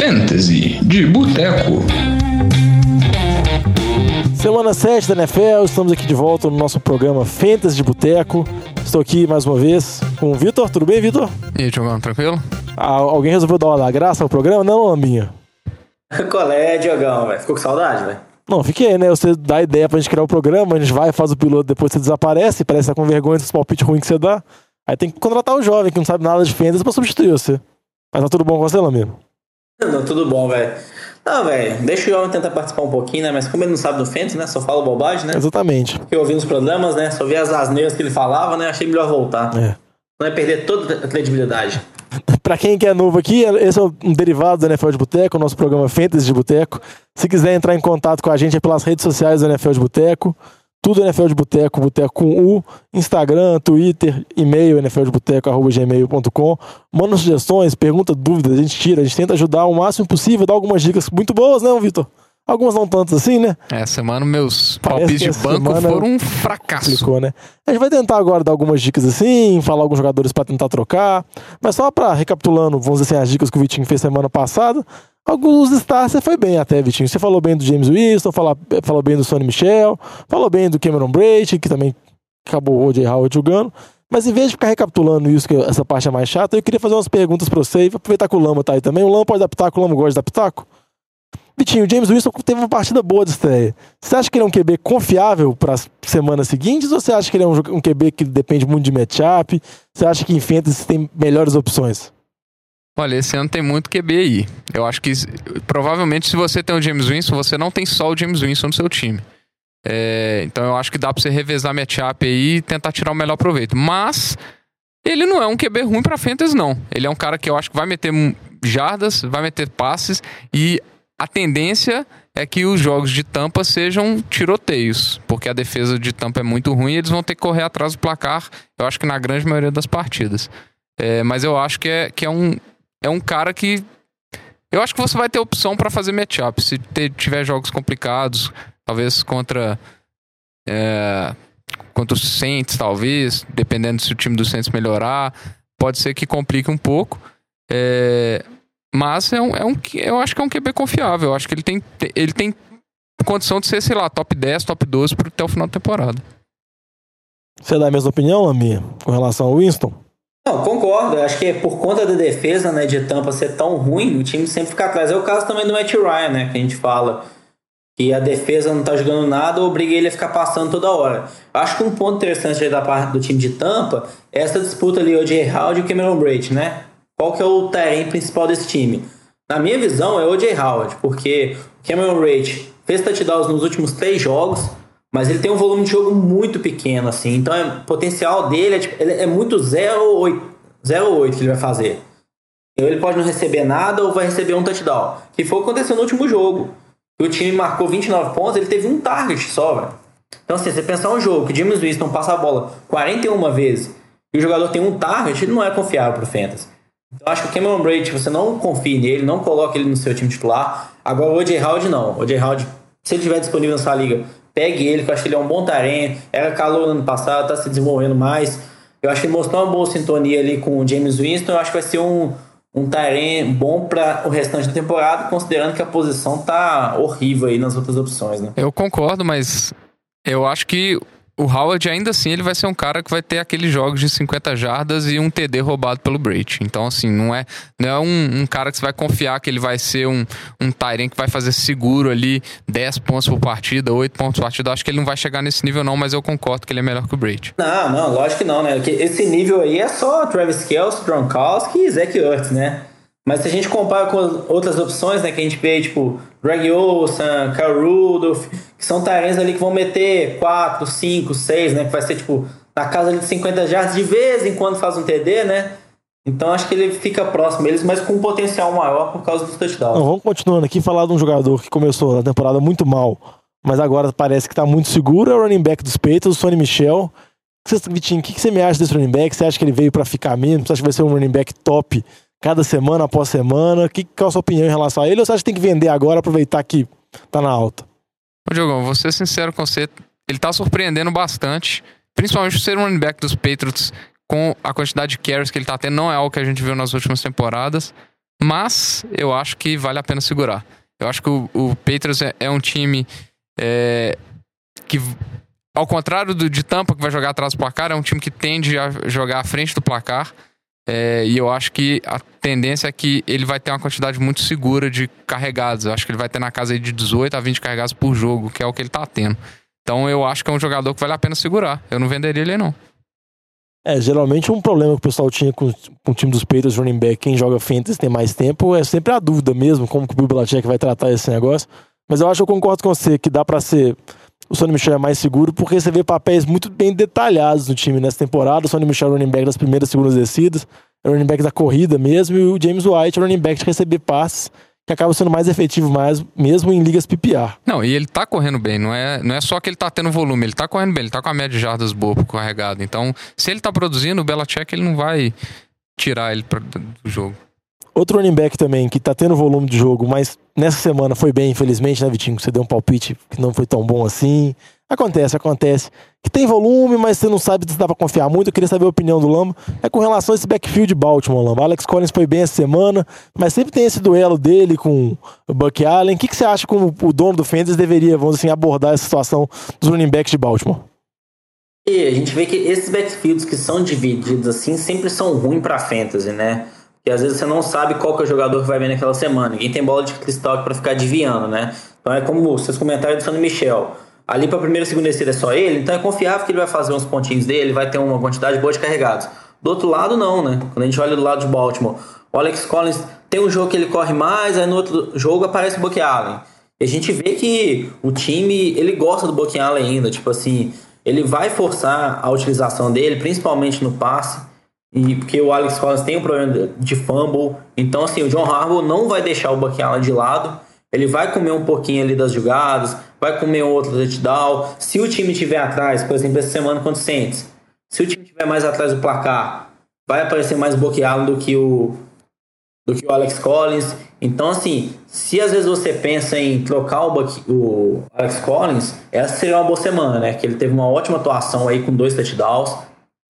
Fantasy de Boteco. Semana 7 da NFL, estamos aqui de volta no nosso programa Fantasy de Boteco. Estou aqui mais uma vez com o Vitor. Tudo bem, Vitor? E aí, Diogão, tranquilo? Ah, alguém resolveu dar uma graça ao programa? Não, Lambinha? Qual é, Diogão, velho? Ficou com saudade, velho? Não, fiquei, né? Você dá a ideia pra gente criar o programa, a gente vai, faz o piloto, depois você desaparece, parece que tá com vergonha dos palpites ruins que você dá. Aí tem que contratar o jovem que não sabe nada de fantasy pra substituir você. Mas tá tudo bom com você, Lambinho? Não, tudo bom, velho. Não, velho, deixa o jovem tentar participar um pouquinho, né? Mas como ele não sabe do fantasy, né? Só fala bobagem, né? Exatamente. Fiquei ouvindo os problemas, né? Só vi as asneiras que ele falava, né? Achei melhor voltar. É. Não é perder toda a credibilidade. Pra quem que é novo aqui, esse é um derivado do NFL de Boteco, o nosso programa Fantasy de Boteco. Se quiser entrar em contato com a gente é pelas redes sociais do NFL de Boteco. Tudo NFL de Boteco, Boteco com U, Instagram, Twitter, e-mail, nfldeboteco.gmail.com. Manda sugestões, pergunta, dúvidas, a gente tira, a gente tenta ajudar o máximo possível, dá algumas dicas muito boas, né, Vitor? Algumas não tantas assim, né? É, semana meus palpites de banco foram um fracasso. Explicou, né? A gente vai tentar agora dar algumas dicas assim, falar alguns jogadores pra tentar trocar. Mas só pra recapitulando, vamos dizer assim, as dicas que o Vitinho fez semana passada. Alguns stars você foi bem até, Vitinho. Você falou bem do James Winston, falou, falou bem do Sonny Michel, falou bem do Cameron Brady, que também acabou o O.J. Howard jogando. Mas em vez de ficar recapitulando isso, que essa parte é mais chata, eu queria fazer umas perguntas pra você e aproveitar que o Lama tá aí também. O Lama pode dar pitaco, o Lama gosta de dar pitaco? Vitinho, o James Winston teve uma partida boa de estreia. Você acha que ele é um QB confiável para as semanas seguintes ou você acha que ele é um, um QB que depende muito de matchup? Você acha que em fantasy tem melhores opções? Olha, esse ano tem muito QB aí. Eu acho que provavelmente se você tem o James Winston, você não tem só o James Winston no seu time. É, então eu acho que dá pra você revezar matchup aí e tentar tirar o melhor proveito. Mas ele não é um QB ruim pra fantasy, não. Ele é um cara que eu acho que vai meter jardas, vai meter passes e a tendência é que os jogos de tampa sejam tiroteios, porque a defesa de tampa é muito ruim e eles vão ter que correr atrás do placar, eu acho que na grande maioria das partidas. É, mas eu acho que é, que é um, é um cara que. Eu acho que você vai ter opção para fazer matchup. Se te- tiver jogos complicados, talvez contra. É, contra os Saints, talvez, dependendo se o time do Saints melhorar, pode ser que complique um pouco. É, mas é um, é um, eu acho que é um QB confiável. Eu acho que ele tem, ele tem condição de ser, sei lá, top 10, top 12 pro- até o final da temporada. Você dá a mesma opinião, Laminha, com relação ao Winston? Não, concordo. Acho que é por conta da defesa, né, de Tampa ser tão ruim, o time sempre fica atrás. É o caso também do Matt Ryan, né, que a gente fala que a defesa não tá jogando nada, obriga ele a ficar passando toda hora. Acho que um ponto interessante da parte do time de Tampa é essa disputa ali, o J. Howard e o Cameron Brate, né? Qual que é o terreno principal desse time? Na minha visão, é o J. Howard, porque Cameron Brate fez touchdowns nos últimos três jogos, mas ele tem um volume de jogo muito pequeno, assim. Então, é, o potencial dele é, tipo, é muito 0,8 0,8 que ele vai fazer. Então, ele pode não receber nada ou vai receber um touchdown. Que foi o que aconteceu no último jogo. O time marcou 29 pontos, ele teve um target só, velho. Então, assim, você pensar um jogo que James Winston passa a bola 41 vezes e o jogador tem um target, ele não é confiável pro Fantasy. Então, eu acho que o Cameron Brady, você não confie nele, não coloque ele no seu time titular. Agora, o O.J. Howard, não. O O.J. Howard, se ele estiver disponível na sua liga, pegue ele, que eu acho que ele é um bom tarenho. Era calor no ano passado, tá se desenvolvendo mais. Eu acho que ele mostrou uma boa sintonia ali com o James Winston. Eu acho que vai ser um, um tarenho bom para o restante da temporada, considerando que a posição tá horrível aí nas outras opções, né? Eu concordo, mas eu acho que o Howard ainda assim ele vai ser um cara que vai ter aqueles jogos de 50 jardas e um TD roubado pelo Brady. Então, assim, não é, não é um, um cara que você vai confiar que ele vai ser um, um Tyrant que vai fazer seguro ali 10 pontos por partida, 8 pontos por partida. Acho que ele não vai chegar nesse nível, não, mas eu concordo que ele é melhor que o Brady. Não, não, lógico que não, né? Porque esse nível aí é só Travis Kelce, Gronkowski e Zach Ertz, né? Mas se a gente compara com as outras opções, né, que a gente vê, tipo, Greg Olsen, Kyle Rudolph, que são talentos ali que vão meter 4, 5, 6, né, que vai ser, tipo, na casa de 50 jardas, de vez em quando faz um TD, né? Então acho que ele fica próximo deles, mas com um potencial maior por causa dos touchdowns. Não, vamos continuando aqui falar de um jogador que começou a temporada muito mal, mas agora parece que tá muito seguro, é o running back dos Patriots, o Sonny Michel. Vitinho, o que, você me acha desse running back? Você acha que ele veio pra ficar mesmo? Você acha que vai ser um running back top cada semana após semana? Que, qual a sua opinião em relação a ele? Ou você acha que tem que vender agora, aproveitar que tá na alta? Ô, Diogão, vou ser sincero com você. Ele tá surpreendendo bastante. Principalmente por ser um running back dos Patriots com a quantidade de carries que ele tá tendo. Não é algo que a gente viu nas últimas temporadas. Mas eu acho que vale a pena segurar. Eu acho que o, o Patriots é, é um time é, que, ao contrário do, de Tampa, que vai jogar atrás do placar, é um time que tende a jogar à frente do placar. É, e eu acho que a tendência é que ele vai ter uma quantidade muito segura de carregados. Eu acho que ele vai ter na casa de 18 a 20 carregados por jogo, que é o que ele tá tendo. Então eu acho que é um jogador que vale a pena segurar. Eu não venderia ele, não. É, geralmente um problema que o pessoal tinha com, com o time dos Patriots running back, quem joga fantasy tem mais tempo, é sempre a dúvida mesmo, como que o Bill Belichick vai tratar esse negócio. Mas eu acho que eu concordo com você, que dá para ser... O Sonny Michel é mais seguro, porque você vê papéis muito bem detalhados no time nessa temporada. O Sonny Michel é running back das primeiras e segundas descidas, é running back da corrida mesmo, e o James White é running back de receber passes que acaba sendo mais efetivo mais, mesmo em ligas PPR. Não, e ele tá correndo bem, não é, não é só que ele tá tendo volume, ele tá correndo bem, ele tá com a média de jardas boa pro carregado. Então, se ele tá produzindo, o Belichick ele não vai tirar ele pra, do jogo. Outro running back também que tá tendo volume de jogo, mas nessa semana foi bem, infelizmente, né, Vitinho? Você deu um palpite que não foi tão bom assim. Acontece, acontece. Que tem volume, mas você não sabe se dá pra confiar muito. Eu queria saber a opinião do Lamba. É com relação a esse backfield de Baltimore, Lamba. Alex Collins foi bem essa semana, mas sempre tem esse duelo dele com o Buck Allen. O que, que você acha que o dono do Fantasy deveria, vamos assim, abordar essa situação dos running backs de Baltimore? E a gente vê que esses backfields que são divididos assim sempre são ruins pra Fantasy, né? Porque às vezes você não sabe qual que é o jogador que vai vir naquela semana. Ninguém tem bola de cristal para ficar adivinhando, né? Então é como vocês comentaram do Sonny Michel ali para a primeira e segunda descida é só ele, então é confiável que ele vai fazer uns pontinhos dele, vai ter uma quantidade boa de carregados. Do outro lado, não, né? Quando a gente olha do lado de Baltimore, o Alex Collins tem um jogo que ele corre mais, aí no outro jogo aparece o Buck Allen. E a gente vê que o time, ele gosta do Buck Allen ainda, tipo assim, ele vai forçar a utilização dele, principalmente no passe, e porque o Alex Collins tem um problema de fumble. Então, assim, o John Harbaugh não vai deixar o Buck Allen de lado. Ele vai comer um pouquinho ali das jogadas, vai comer outro touchdown. Se o time tiver atrás, por exemplo, essa semana contra o Saints, se o time tiver mais atrás do placar, vai aparecer mais bloqueado do que o do que o Alex Collins. Então, assim, se às vezes você pensa em trocar o, o Alex Collins, essa seria uma boa semana, né? Que ele teve uma ótima atuação aí com dois touchdowns.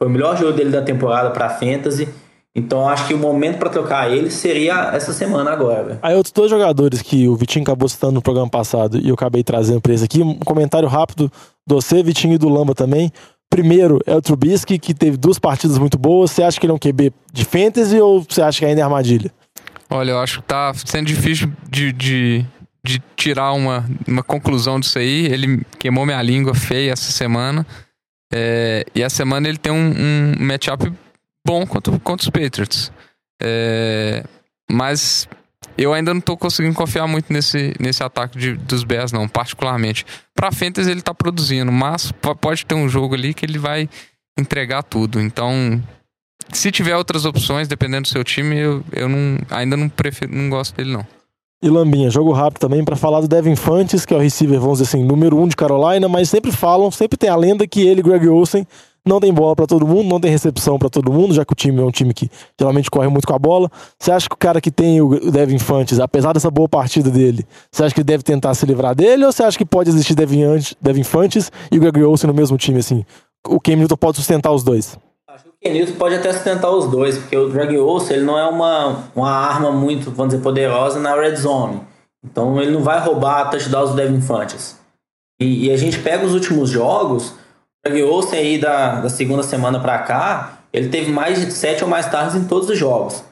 Foi o melhor jogo dele da temporada para Fantasy. Então acho que o momento para trocar ele seria essa semana agora. Aí outros dois jogadores que o Vitinho acabou citando no programa passado e eu acabei trazendo para esse aqui, um comentário rápido do você, Vitinho e do Lamba também. Primeiro é o Trubisky, que teve duas partidas muito boas. Você acha que ele é um QB de fantasy ou você acha que ainda é armadilha? Olha, eu acho que tá sendo difícil de, de, de tirar uma, uma conclusão disso aí. Ele queimou minha língua feia essa semana. É, e essa semana ele tem um, um matchup bom contra, contra os Patriots. É, mas eu ainda não estou conseguindo confiar muito nesse, nesse ataque de, dos Bears, não, particularmente. Para Fantasy ele está produzindo, mas pode ter um jogo ali que ele vai entregar tudo. Então, se tiver outras opções, dependendo do seu time, eu, eu não, ainda não prefiro, não gosto dele, não. E Lambinha, jogo rápido também para falar do Devin Fantes, que é o receiver, vamos dizer assim, número um de Carolina, mas sempre falam, sempre tem a lenda que ele Greg Olsen não tem bola para todo mundo, não tem recepção para todo mundo, já que o time é um time que geralmente corre muito com a bola. Você acha que o cara que tem o Devin Infantes, apesar dessa boa partida dele, você acha que ele deve tentar se livrar dele ou você acha que pode existir Devin, Devin Infantes e o Greg Olsen no mesmo time assim? O Ken Newton pode sustentar os dois? Acho que o Ken Newton pode até sustentar os dois, porque o Greg Olsen ele não é uma, uma arma muito, vamos dizer, poderosa na red zone. Então ele não vai roubar touchdowns do Devin Infantes. E, e a gente pega os últimos jogos, Greg Olsen aí da, da segunda semana para cá, ele teve mais de 7 ou mais tardes em todos os jogos.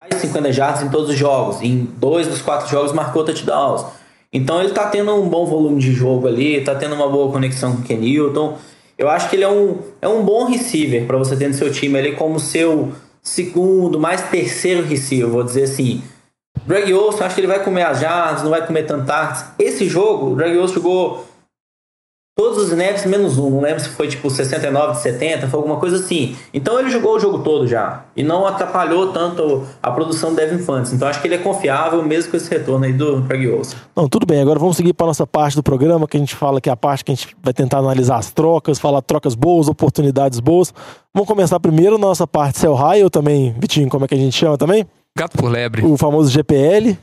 Mais de 50 jardas em todos os jogos. Em dois dos quatro jogos marcou touchdowns. Então ele tá tendo um bom volume de jogo ali, tá tendo uma boa conexão com o Kenilton. Eu acho que ele é um, é um bom receiver para você ter no seu time ali como seu segundo, mais terceiro receiver, vou dizer assim. Greg Olsen, acho que ele vai comer as jardas, não vai comer tantas. Esse jogo, o Greg Olsen jogou Todos os snaps menos um, não lembro se foi tipo 69 de 70, foi alguma coisa assim. Então ele jogou o jogo todo já. E não atrapalhou tanto a produção do Devin Fantes. Então acho que ele é confiável mesmo com esse retorno aí do Craig Olsen. Não, tudo bem. Agora vamos seguir para nossa parte do programa, que a gente fala que é a parte que a gente vai tentar analisar as trocas, falar trocas boas, oportunidades boas. Vamos começar primeiro na nossa parte Cell High, ou também, Vitinho, como é que a gente chama também? Gato por lebre. O famoso GPL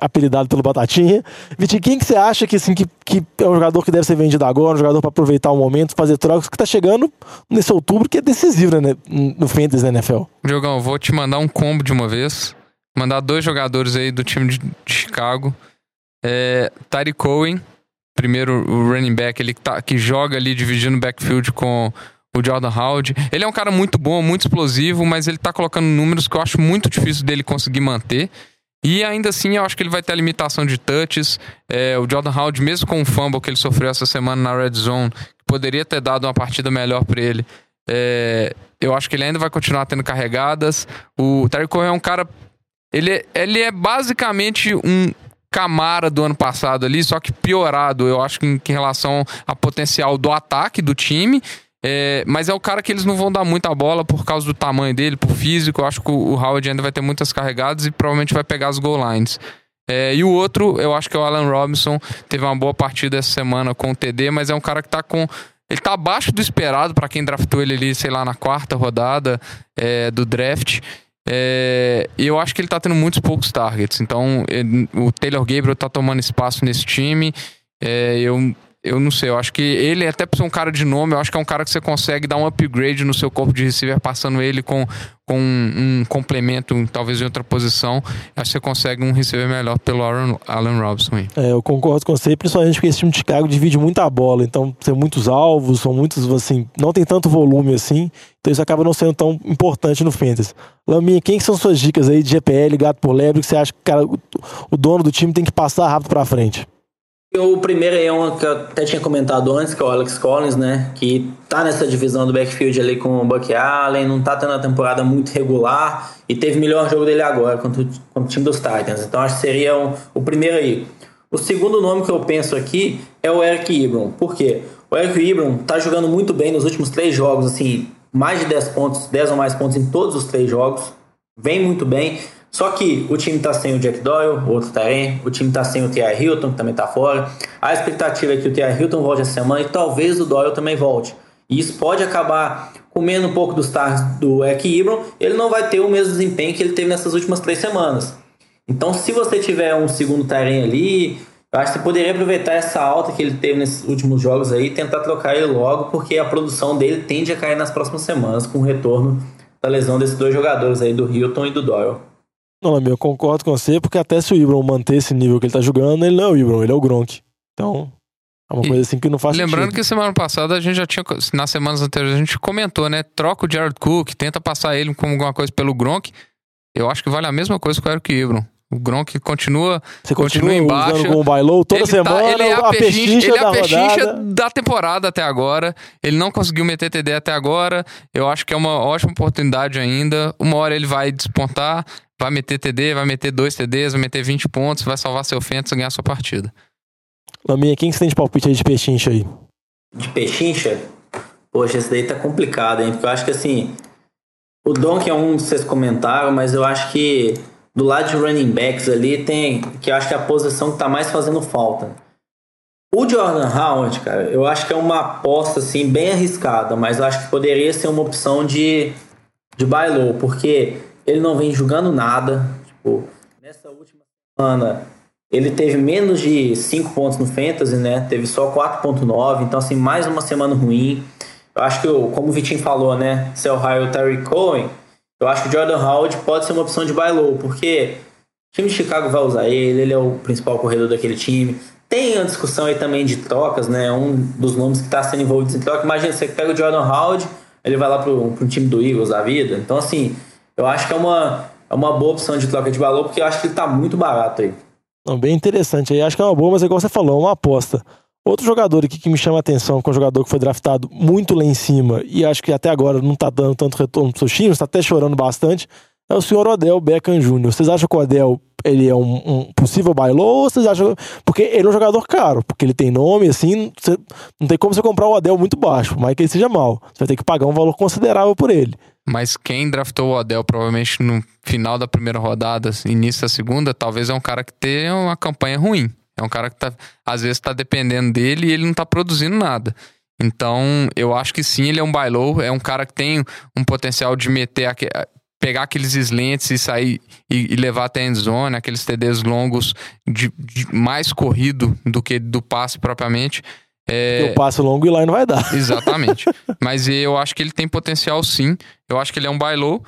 apelidado pelo Batatinha. Vitinho, quem que você acha que, assim, que, que é um jogador que deve ser vendido agora, um jogador para aproveitar o momento, fazer trocas, que tá chegando nesse outubro que é decisivo né, no Fantasy da NFL? Diogão, vou te mandar um combo de uma vez. mandar dois jogadores aí do time de, Chicago. É, Tyree Cohen, primeiro o running back, ele que, tá, que joga ali dividindo o backfield com o Jordan Howard. Ele é um cara muito bom, muito explosivo, mas ele tá colocando números que eu acho muito difícil dele conseguir manter. E ainda assim, eu acho que ele vai ter a limitação de touches. É, o Jordan Howard, mesmo com o fumble que ele sofreu essa semana na red zone, poderia ter dado uma partida melhor para ele. É, eu acho que ele ainda vai continuar tendo carregadas. O Terry Cohen é um cara. Ele, é, ele é basicamente um Camara do ano passado ali, só que piorado, eu acho que em, em relação a potencial do ataque do time. É, mas é o cara que eles não vão dar muita bola por causa do tamanho dele, por físico. Eu acho que o Howard ainda vai ter muitas carregadas e provavelmente vai pegar as goal lines. É, e o outro, eu acho que é o Alan Robinson. Teve uma boa partida essa semana com o TD, mas é um cara que tá com. Ele tá abaixo do esperado para quem draftou ele ali, sei lá, na quarta rodada é, do draft. É, e eu acho que ele tá tendo muitos poucos targets. Então, ele, o Taylor Gabriel tá tomando espaço nesse time. É, eu, eu não sei, eu acho que ele, até por ser um cara de nome, eu acho que é um cara que você consegue dar um upgrade no seu corpo de receiver, passando ele com, com um, complemento, talvez em outra posição. Acho que você consegue um receiver melhor pelo Aaron, Alan Robson aí. É, eu concordo com você, principalmente porque esse time de Chicago divide muita bola, então tem muitos alvos, são muitos, assim, não tem tanto volume assim, então isso acaba não sendo tão importante no Fantasy. Laminha, quem são suas dicas aí de GPL, gato por lebre, que você acha que cara, o dono do time tem que passar rápido pra frente? O primeiro é um que eu até tinha comentado antes, que é o Alex Collins, né? Que tá nessa divisão do backfield ali com o Buck Allen, não tá tendo uma temporada muito regular e teve o melhor jogo dele agora contra o, contra o time dos Titans. Então acho que seria um, o primeiro aí. O segundo nome que eu penso aqui é o Eric Ibram. Por quê? O Eric Ibram tá jogando muito bem nos últimos três jogos, assim, mais de 10 pontos, 10 ou mais pontos em todos os três jogos. Vem muito bem. Só que o time tá sem o Jack Doyle, outro Taren, o time tá sem o T.I. Hilton, que também tá fora. A expectativa é que o T.I. Hilton volte essa semana e talvez o Doyle também volte. E isso pode acabar comendo um pouco dos stars do Ibram. Ele não vai ter o mesmo desempenho que ele teve nessas últimas três semanas. Então, se você tiver um segundo Taren ali, eu acho que você poderia aproveitar essa alta que ele teve nesses últimos jogos aí e tentar trocar ele logo, porque a produção dele tende a cair nas próximas semanas com o retorno da lesão desses dois jogadores aí, do Hilton e do Doyle. Não, eu concordo com você, porque até se o Ibram manter esse nível que ele tá jogando, ele não é o Ibram, ele é o Gronk. Então, é uma e, coisa assim que não faz Lembrando sentido. que semana passada a gente já tinha, nas semanas anteriores, a gente comentou, né? Troca o Jared Cook, tenta passar ele como alguma coisa pelo Gronk. Eu acho que vale a mesma coisa com o Eric Ibram. O Gronk continua, Você continua, continua embaixo. com o bailou toda ele semana, tá, ele é a, a pechincha, ele é a pechincha da temporada até agora. Ele não conseguiu meter TD até agora. Eu acho que é uma ótima oportunidade ainda. Uma hora ele vai despontar, vai meter TD, vai meter dois TDs, vai meter 20 pontos, vai salvar seu Fênix e ganhar sua partida. Laminha, quem que você tem de palpite aí de pechincha aí? De pechincha? Poxa, esse daí tá complicado, hein? Porque eu acho que assim. O Donk é um que vocês comentaram, mas eu acho que do lado de running backs ali tem. Que eu acho que é a posição que tá mais fazendo falta. O Jordan Howard, cara, eu acho que é uma aposta assim bem arriscada, mas eu acho que poderia ser uma opção de, de buy low, porque ele não vem jogando nada. Tipo, nessa última semana ele teve menos de 5 pontos no Fantasy, né? Teve só 4.9, então assim, mais uma semana ruim. Eu acho que, como o Vitinho falou, né? Se é o Terry Cohen, eu acho que o Jordan Howard pode ser uma opção de buy low, porque o time de Chicago vai usar ele, ele é o principal corredor daquele time. Tem uma discussão aí também de trocas, né? Um dos nomes que está sendo envolvido em troca. Imagina, você pega o Jordan Howard, ele vai lá pro, pro time do Eagles da vida. Então, assim, eu acho que é uma, é uma boa opção de troca de valor, porque eu acho que ele tá muito barato aí. Bem interessante aí. Acho que é uma boa, mas é igual você falou, é uma aposta. Outro jogador aqui que me chama a atenção, que é um jogador que foi draftado muito lá em cima e acho que até agora não tá dando tanto retorno pro seu time, está até chorando bastante, é o senhor Odell Beckham Jr. Vocês acham que o Odell ele é um, um possível bailou ou vocês acham. Porque ele é um jogador caro, porque ele tem nome, assim, você, não tem como você comprar o Odell muito baixo, mas que ele seja mal. Você vai ter que pagar um valor considerável por ele. Mas quem draftou o Odell provavelmente no final da primeira rodada, início da segunda, talvez é um cara que tem uma campanha ruim. É um cara que tá, às vezes está dependendo dele e ele não está produzindo nada. Então, eu acho que sim, ele é um buy low, é um cara que tem um potencial de meter pegar aqueles slants e sair e, e levar até a endzone, aqueles TDs longos de, de, mais corrido do que do passe propriamente. É... Eu passo longo e lá não vai dar. Exatamente. Mas eu acho que ele tem potencial sim. Eu acho que ele é um buy low.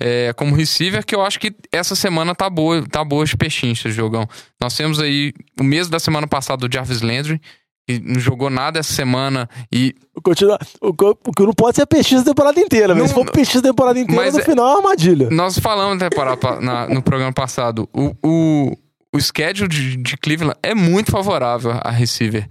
É, como receiver, que eu acho que essa semana tá boa, tá boa pechincha, jogão. Nós temos aí o mês da semana passada do Jarvis Landry, que não jogou nada essa semana e. Continua, o, o que não pode ser pechincha a temporada inteira, mas Não- se for pechincha a temporada inteira, Mas no é- final é armadilha. Nós falamos temporada, na- no programa passado, o, o, o schedule de, de Cleveland é muito favorável a receiver.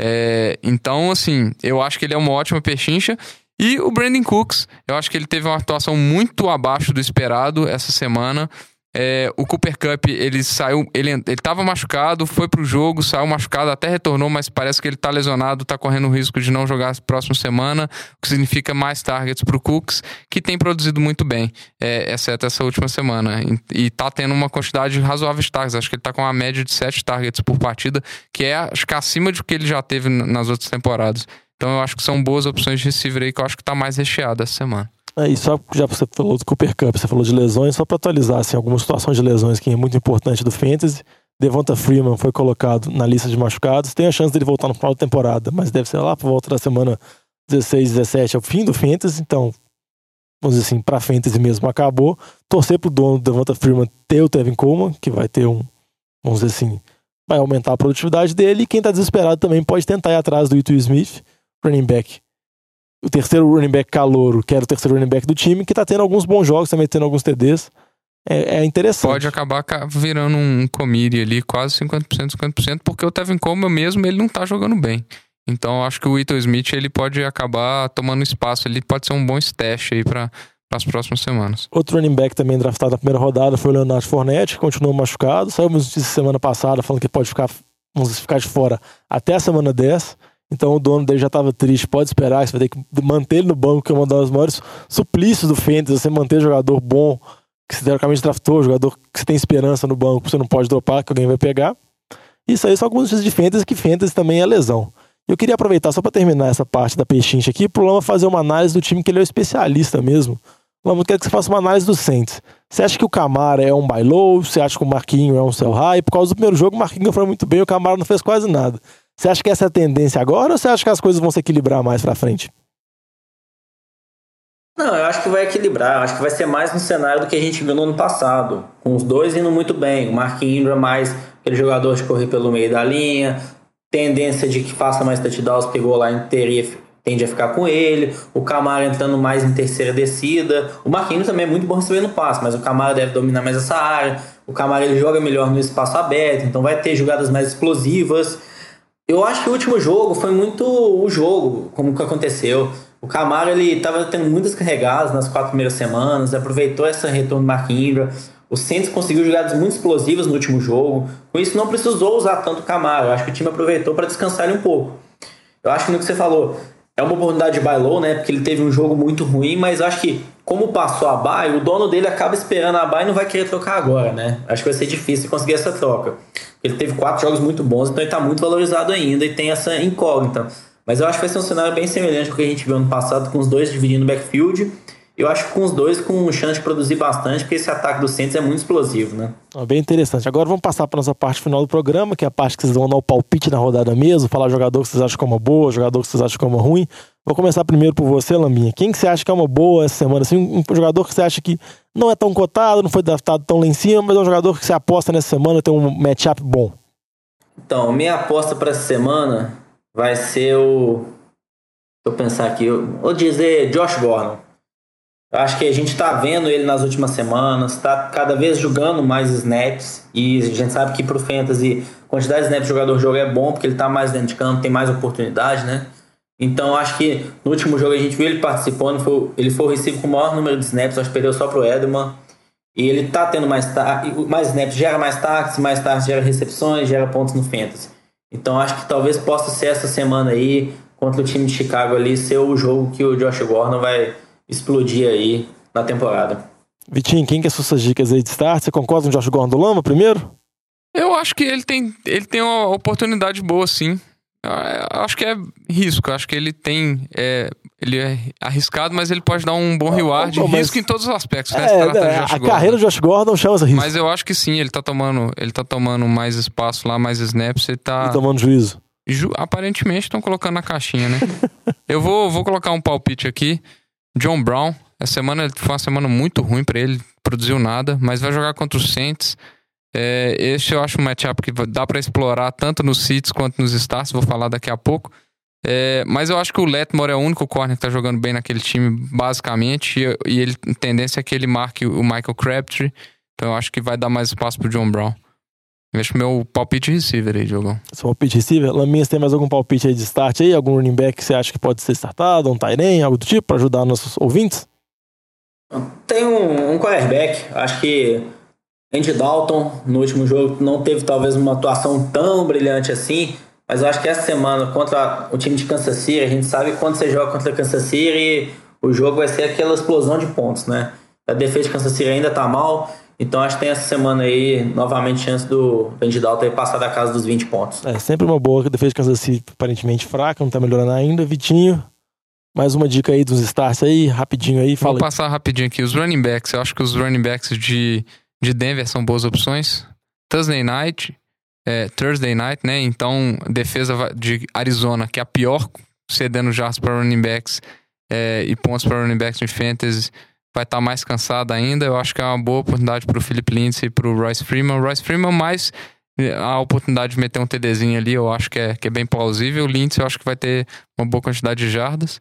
É, então, assim, eu acho que ele é uma ótima pechincha. E o Brandon Cooks, eu acho que ele teve uma atuação muito abaixo do esperado essa semana. É, o Cooper Cup, ele saiu, ele, ele machucado, foi pro jogo, saiu machucado, até retornou, mas parece que ele tá lesionado, tá correndo o risco de não jogar a próxima semana, o que significa mais targets pro Cooks, que tem produzido muito bem, é, exceto essa última semana. E, e tá tendo uma quantidade razoável de targets, acho que ele tá com uma média de 7 targets por partida, que é, acho que acima do que ele já teve nas outras temporadas. Então eu acho que são boas opções de receiver aí, que eu acho que tá mais recheado essa semana. É, e só já você falou do Cooper Cup, você falou de lesões, só para atualizar assim, algumas situações de lesões que é muito importante do Fantasy. Devonta Freeman foi colocado na lista de machucados. Tem a chance dele voltar no final da temporada, mas deve ser lá por volta da semana 16, 17, é o fim do Fantasy. Então, vamos dizer assim, para Fantasy mesmo acabou. Torcer pro dono do Devonta Freeman ter o Tevin Coleman, que vai ter um, vamos dizer assim, vai aumentar a produtividade dele. E quem tá desesperado também pode tentar ir atrás do Ito Smith, running back o terceiro running back calouro, que era o terceiro running back do time, que tá tendo alguns bons jogos, também tendo alguns TDs. É, é interessante. Pode acabar ca- virando um comírio ali, quase 50%, 50%, porque o Tevin Coleman mesmo, ele não tá jogando bem. Então, eu acho que o Ito Smith, ele pode acabar tomando espaço ali, pode ser um bom stash aí para as próximas semanas. Outro running back também draftado na primeira rodada foi o Leonardo Fournette, que continuou machucado. Saiu uma notícia semana passada falando que pode ficar, vamos ficar de fora até a semana 10. Então o dono dele já estava triste, pode esperar, você vai ter que manter ele no banco, que é uma das maiores suplícios do Fantasy, você manter jogador bom, que você teoricamente draftou, jogador que você tem esperança no banco, você não pode dropar, que alguém vai pegar. Isso aí são algumas notícias de Fantasy, que Fantasy também é lesão. Eu queria aproveitar só para terminar essa parte da pechincha aqui, pro Lama fazer uma análise do time que ele é o especialista mesmo. Lama, eu quero que você faça uma análise do Saints. Você acha que o Camara é um buy low? Você acha que o Marquinho é um sell high? Por causa do primeiro jogo, o Marquinho foi muito bem, o Camara não fez quase nada. Você acha que essa é a tendência agora ou você acha que as coisas vão se equilibrar mais pra frente? Não, eu acho que vai equilibrar. Acho que vai ser mais no cenário do que a gente viu no ano passado. Com os dois indo muito bem. O Mark Ingram mais aquele jogador de correr pelo meio da linha. Tendência de que faça mais touchdowns, pegou lá inteiro tende a ficar com ele. O Camara entrando mais em terceira descida. O Marquinhos também é muito bom recebendo passe, mas o Camara deve dominar mais essa área. O Camara ele joga melhor no espaço aberto, então vai ter jogadas mais explosivas. Eu acho que o último jogo foi muito o jogo, como que aconteceu. O Camaro ele estava tendo muitas carregadas nas quatro primeiras semanas, aproveitou essa retorno do Mark Ingram. O Saints conseguiu jogadas muito explosivas no último jogo. Com isso não precisou usar tanto o Camaro. Eu acho que o time aproveitou para descansar ele um pouco. Eu acho que no que você falou, é uma oportunidade de buy low, né? Porque ele teve um jogo muito ruim, mas acho que como passou a buy, o dono dele acaba esperando a buy e não vai querer trocar agora, né? Acho que vai ser difícil conseguir essa troca. Ele teve quatro jogos muito bons, então ele tá muito valorizado ainda e tem essa incógnita. Mas eu acho que vai ser um cenário bem semelhante ao que a gente viu ano passado, com os dois dividindo o backfield. Eu acho que com os dois com chance de produzir bastante, porque esse ataque do Saints é muito explosivo, né? Ó, Bem interessante. Agora vamos passar para nossa parte final do programa, que é a parte que vocês vão dar o palpite na rodada mesmo, falar jogador que vocês acham como boa, jogador que vocês acham como ruim. Vou começar primeiro por você, Lambinha. Quem que você acha que é uma boa essa semana? Assim, um jogador que você acha que não é tão cotado, não foi draftado tão lá em cima, mas é um jogador que você aposta nessa semana tem um matchup bom. Então, minha aposta para essa semana vai ser o. Deixa eu pensar aqui. eu Vou dizer Josh Gordon. Acho que a gente tá vendo ele nas últimas semanas, tá cada vez jogando mais snaps. E a gente sabe que pro Fantasy, a quantidade de snaps o jogador joga é bom, porque ele tá mais dentro de campo, tem mais oportunidade, né? Então acho que no último jogo a gente viu ele participando, foi, ele foi o receiver com o maior número de snaps, acho que perdeu só pro Edelman. E ele tá tendo mais, mais snaps, gera mais taxas, mais taxas gera recepções, gera pontos no Fantasy. Então acho que talvez possa ser essa semana aí, contra o time de Chicago ali, ser o jogo que o Josh Gordon vai explodir aí na temporada. Vitinho, quem que é suas dicas aí de start? Você concorda com o Josh Gordon do Lama primeiro? Eu acho que ele tem, ele tem uma oportunidade boa, sim. Eu acho que é risco. Acho que ele tem. é, ele é arriscado, mas ele pode dar um bom reward. bom, mas- risco em todos os aspectos, né? É, Josh a Gordon. carreira do Josh Gordon chama-se risco. Mas eu acho que sim, ele tá tomando, ele tá tomando mais espaço lá, mais snaps, ele tá. E tomando juízo. Ju- aparentemente estão colocando na caixinha, né? eu vou, vou colocar um palpite aqui. John Brown, Essa semana foi uma semana muito ruim para ele, produziu nada, mas vai jogar contra os Saints. É, este eu acho um matchup que dá para explorar tanto nos seats quanto nos starts, vou falar daqui a pouco. É, mas eu acho que o Letmore é o único corner que tá jogando bem naquele time, basicamente, e, e ele a tendência é que ele marque o Michael Crabtree, então eu acho que vai dar mais espaço pro John Brown. Vejo meu palpite receiver aí, Diogão. Seu palpite receiver? Laminha, você tem mais algum palpite aí de start aí? Algum running back que você acha que pode ser startado? Um Tyren, algo do tipo, para ajudar nossos ouvintes? Tem um, um quarterback, acho que Andy Dalton no último jogo não teve talvez uma atuação tão brilhante assim, mas eu acho que essa semana contra o time de Kansas City, a gente sabe que quando você joga contra Kansas City, o jogo vai ser aquela explosão de pontos, né? A defesa de Kansas City ainda tá mal, então acho que tem essa semana aí novamente chance do Andy Dalton passar da casa dos 20 pontos. É sempre uma boa a defesa de Kansas City aparentemente fraca, não tá melhorando ainda. Vitinho, mais uma dica aí dos starts aí, rapidinho aí, fala Vou passar rapidinho aqui. Os running backs, eu acho que os running backs de, de Denver são boas opções. Thursday night, é, Thursday night, né? Então, defesa de Arizona, que é a pior cedendo jardas para running backs é, e pontos para running backs de fantasy, vai estar tá mais cansada ainda. Eu acho que é uma boa oportunidade para o Philip Lindsay e para o Royce Freeman. Royce Freeman mais é, a oportunidade de meter um TDzinho ali, eu acho que é, que é bem plausível. O Lindsay eu acho que vai ter uma boa quantidade de jardas.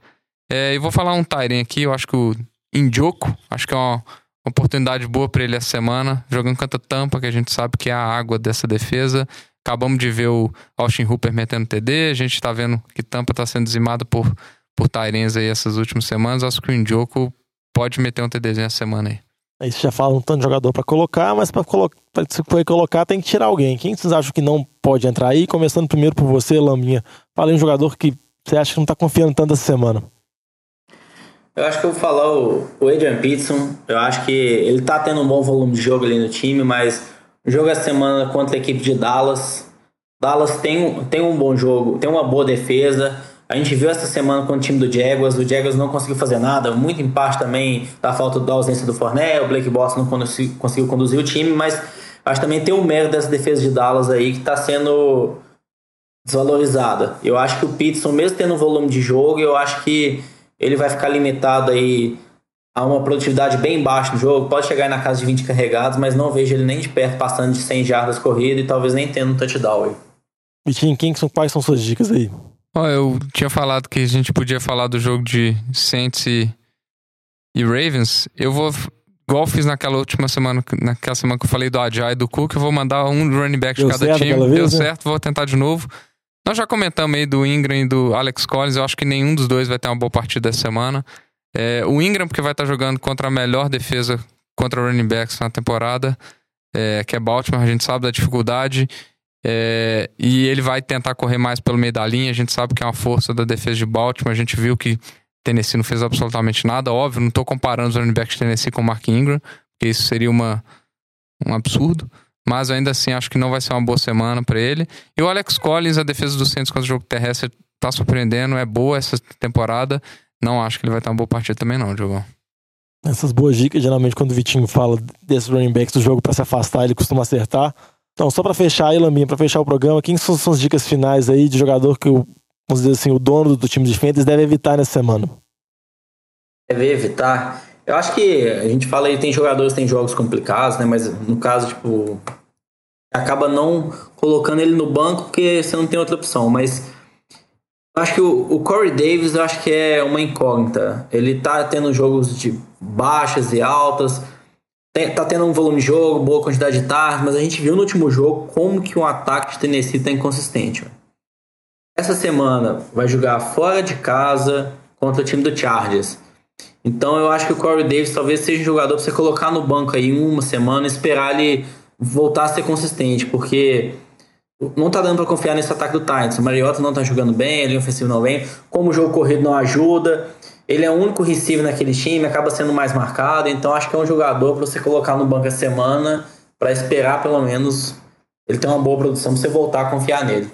É, e vou falar um Tyren aqui, eu acho que o Indioco, acho que é uma oportunidade boa para ele essa semana, jogando contra Tampa, que a gente sabe que é a água dessa defesa. Acabamos de ver o Austin Hooper metendo TD, a gente está vendo que Tampa está sendo dizimada por, por Tyrens aí essas últimas semanas. Acho que o Indioco pode meter um TDzinho essa semana aí. Aí você já fala um tanto de jogador para colocar, mas para colocar, se colocar tem que tirar alguém. Quem vocês acham que não pode entrar aí? Começando primeiro por você, Laminha. Fala aí um jogador que você acha que não está confiando tanto essa semana. Eu acho que eu vou falar o, o Adrian Peterson. Eu acho que ele tá tendo um bom volume de jogo ali no time, mas o jogo essa semana contra a equipe de Dallas. Dallas tem, tem um bom jogo, tem uma boa defesa. A gente viu essa semana com o time do Jaguars, o Jaguars não conseguiu fazer nada, muito em parte também da falta da ausência do Forné, o Blake Boss não conseguiu conduzir o time, mas acho também tem o mérito dessa defesa de Dallas aí que está sendo desvalorizada. Eu acho que o Peterson, mesmo tendo um volume de jogo, eu acho que ele vai ficar limitado aí a uma produtividade bem baixa no jogo, pode chegar na casa de 20 carregados, mas não vejo ele nem de perto passando de 100 jardas corridas e talvez nem tendo um touchdown aí. Vitinho, quem são, quais são suas dicas aí? Eu tinha falado que a gente podia falar do jogo de Saints e, e Ravens. Eu vou, igual fiz naquela última semana, naquela semana que eu falei do Ajay e do Cook, eu vou mandar um running back Deu de cada time. Vez, Deu né? certo, vou tentar de novo. Nós já comentamos aí do Ingram e do Alex Collins. Eu acho que nenhum dos dois vai ter uma boa partida essa semana. É, o Ingram, porque vai estar jogando contra a melhor defesa contra running backs na temporada, é, que é Baltimore, a gente sabe da dificuldade. É, e ele vai tentar correr mais pelo meio da linha. A gente sabe que é uma força da defesa de Baltimore. A gente viu que Tennessee não fez absolutamente nada. Óbvio, não estou comparando os running backs de Tennessee com o Mark Ingram, porque isso seria uma, um absurdo. Mas ainda assim, acho que não vai ser uma boa semana para ele. E o Alex Collins, a defesa do Santos contra o jogo terrestre, tá surpreendendo. É boa essa temporada. Não acho que ele vai ter uma boa partida também, não, Diogão. Essas boas dicas, geralmente, quando o Vitinho fala desses running backs do jogo para se afastar, ele costuma acertar. Então, só para fechar aí, Laminha, para fechar o programa, quem são, são as dicas finais aí de jogador que o, vamos dizer assim, o dono do time de fantasy deve evitar nessa semana? Deve evitar? Eu acho que a gente fala aí, tem jogadores tem jogos complicados, né? Mas no caso, tipo, acaba não colocando ele no banco porque você não tem outra opção. Mas acho que o, o Corey Davis, acho que é uma incógnita. Ele tá tendo jogos de baixas e altas, tá tendo um volume de jogo, boa quantidade de tarde, mas a gente viu no último jogo como que um ataque de Tennessee tá inconsistente. Essa semana vai jogar fora de casa contra o time do Chargers. Então eu acho que o Corey Davis talvez seja um jogador para você colocar no banco aí uma semana e esperar ele voltar a ser consistente, porque não tá dando para confiar nesse ataque do Titans. O Mariota não tá jogando bem, ele ofensivo não vem, como o jogo corrido não ajuda. Ele é o único receiver naquele time, acaba sendo mais marcado, então acho que é um jogador para você colocar no banco a semana para esperar pelo menos ele ter uma boa produção para você voltar a confiar nele.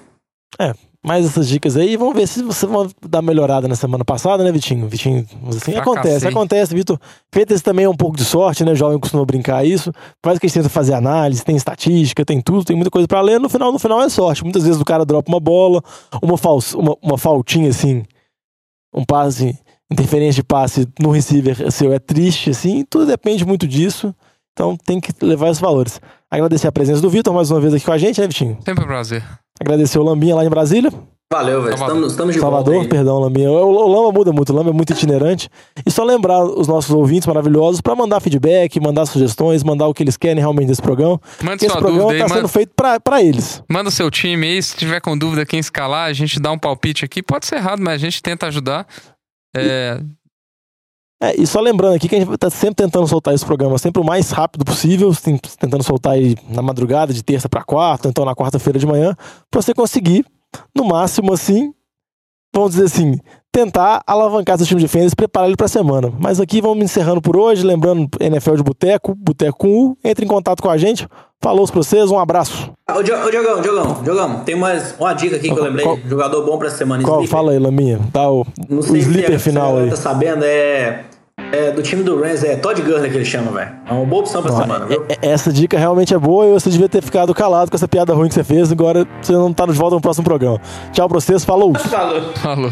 É, mais essas dicas aí. Vamos ver se você vai dar melhorada na semana passada, né, Vitinho? Vitinho, assim, acontece, acontece, Vitor. Feitas também é um pouco de sorte, né? O jovem costuma brincar isso. Faz que a gente tenta fazer análise, tem estatística, tem tudo, tem muita coisa para ler. No final, no final é sorte. Muitas vezes o cara dropa uma bola, uma, fal uma, uma faltinha assim, um passe interferência de passe no receiver seu é triste, assim, tudo depende muito disso. Então tem que levar esses valores. Agradecer a presença do Vitor mais uma vez aqui com a gente, né, Vitinho? Sempre um prazer. Agradecer o Lambinha lá em Brasília. Valeu, velho. Estamos, estamos de Salvador, volta. aí. perdão, Lambinha. O, o Lamba muda muito, o Lamba é muito itinerante. E só lembrar os nossos ouvintes maravilhosos para mandar feedback, mandar sugestões, mandar o que eles querem realmente desse programa. Manda Porque esse programa dúvida aí, está sendo manda, feito para eles. manda seu time aí. Se tiver com dúvida quem escalar, a gente dá um palpite aqui. Pode ser errado, mas a gente tenta ajudar. É, É, e só lembrando aqui que a gente tá sempre tentando soltar esse programa sempre o mais rápido possível, tentando soltar aí na madrugada, de terça para quarta, então na quarta-feira de manhã, para você conseguir, no máximo assim, vamos dizer assim, tentar alavancar seu time de fênix e preparar ele para a semana. Mas aqui vamos encerrando por hoje, lembrando NFL de Boteco, Boteco com U, entre em contato com a gente. Falou pra vocês, um abraço. Ah, Ô, Di- ô, Diogão, Diogão, Diogão, tem mais uma dica aqui que eu lembrei. Qual- Jogador bom pra semana. Qual, Sleeper. fala aí, Laminha, dá o, Não o sei se sleeper se a final aí. tá sabendo, é, é do time do Rams, é Todd Gurley que ele chama, velho. É uma boa opção pra Ó, semana, viu? é- é- essa dica realmente é boa e você devia ter ficado calado com essa piada ruim que você fez. Agora você não tá de volta no próximo programa. Tchau pra vocês, falou! Falou. falou.